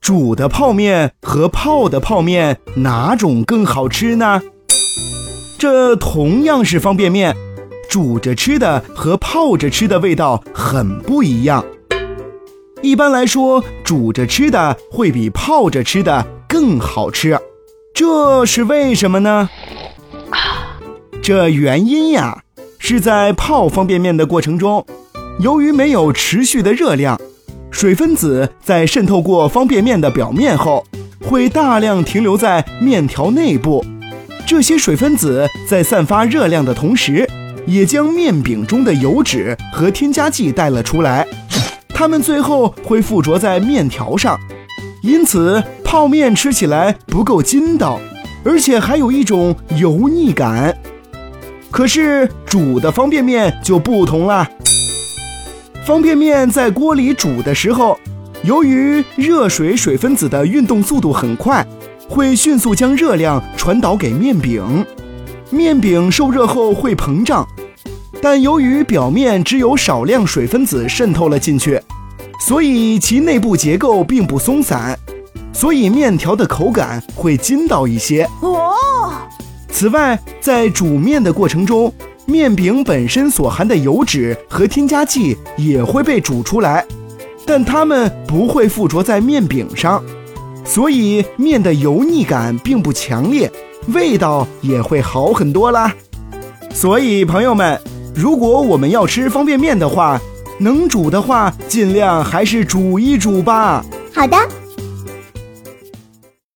煮的泡面和泡的泡面哪种更好吃呢？这同样是方便面，煮着吃的和泡着吃的味道很不一样。一般来说，煮着吃的会比泡着吃的更好吃，这是为什么呢？这原因呀，是在泡方便面的过程中，由于没有持续的热量。水分子在渗透过方便面的表面后，会大量停留在面条内部。这些水分子在散发热量的同时，也将面饼中的油脂和添加剂带了出来。它们最后会附着在面条上，因此泡面吃起来不够筋道，而且还有一种油腻感。可是煮的方便面就不同了。方便面在锅里煮的时候，由于热水水分子的运动速度很快，会迅速将热量传导给面饼，面饼受热后会膨胀，但由于表面只有少量水分子渗透了进去，所以其内部结构并不松散，所以面条的口感会筋道一些。哦。此外，在煮面的过程中。面饼本身所含的油脂和添加剂也会被煮出来，但它们不会附着在面饼上，所以面的油腻感并不强烈，味道也会好很多啦。所以朋友们，如果我们要吃方便面的话，能煮的话，尽量还是煮一煮吧。好的。